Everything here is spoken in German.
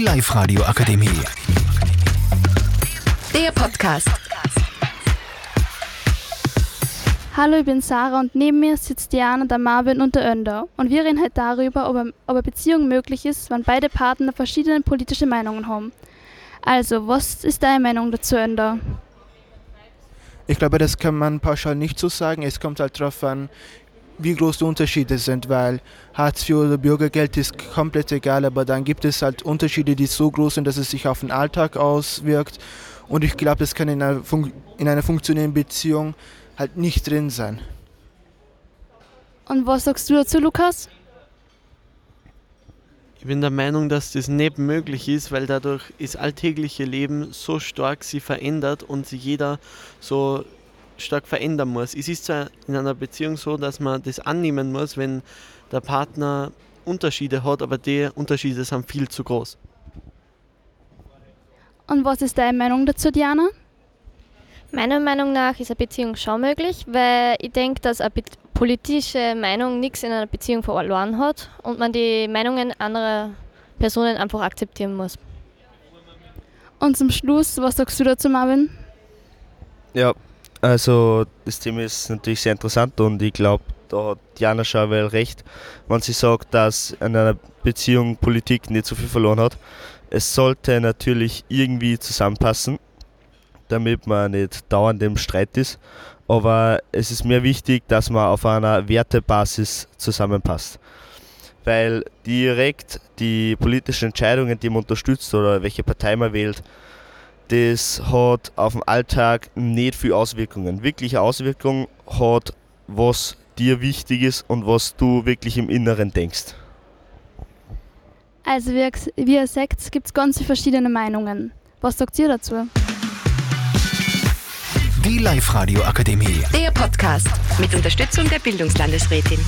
Die Live-Radio Akademie. Der Podcast. Hallo, ich bin Sarah und neben mir sitzt Diana, der Marvin und der Önder. Und wir reden heute darüber, ob, ob eine Beziehung möglich ist, wenn beide Partner verschiedene politische Meinungen haben. Also, was ist deine Meinung dazu, Önder? Ich glaube, das kann man pauschal nicht so sagen. Es kommt halt darauf an, wie groß die Unterschiede sind, weil Hartz IV oder Bürgergeld ist komplett egal, aber dann gibt es halt Unterschiede, die so groß sind, dass es sich auf den Alltag auswirkt. Und ich glaube, das kann in einer, Fun in einer funktionierenden Beziehung halt nicht drin sein. Und was sagst du dazu, Lukas? Ich bin der Meinung, dass das nicht möglich ist, weil dadurch das alltägliche Leben so stark sich verändert und jeder so stark verändern muss. Es ist zwar in einer Beziehung so, dass man das annehmen muss, wenn der Partner Unterschiede hat, aber die Unterschiede sind viel zu groß. Und was ist deine Meinung dazu, Diana? Meiner Meinung nach ist eine Beziehung schon möglich, weil ich denke, dass eine politische Meinung nichts in einer Beziehung verloren hat und man die Meinungen anderer Personen einfach akzeptieren muss. Und zum Schluss, was sagst du dazu, Marvin? Ja, also das Thema ist natürlich sehr interessant und ich glaube, da hat Diana Schauwell recht, wenn sie sagt, dass in einer Beziehung Politik nicht so viel verloren hat. Es sollte natürlich irgendwie zusammenpassen damit man nicht dauernd im Streit ist. Aber es ist mir wichtig, dass man auf einer Wertebasis zusammenpasst. Weil direkt die politischen Entscheidungen, die man unterstützt oder welche Partei man wählt, das hat auf den Alltag nicht viel Auswirkungen. Wirkliche Auswirkungen hat, was dir wichtig ist und was du wirklich im Inneren denkst. Also wie, wie ihr sagt, gibt es ganz verschiedene Meinungen. Was sagt ihr dazu? Die Live-Radio Akademie. Der Podcast mit Unterstützung der Bildungslandesrätin.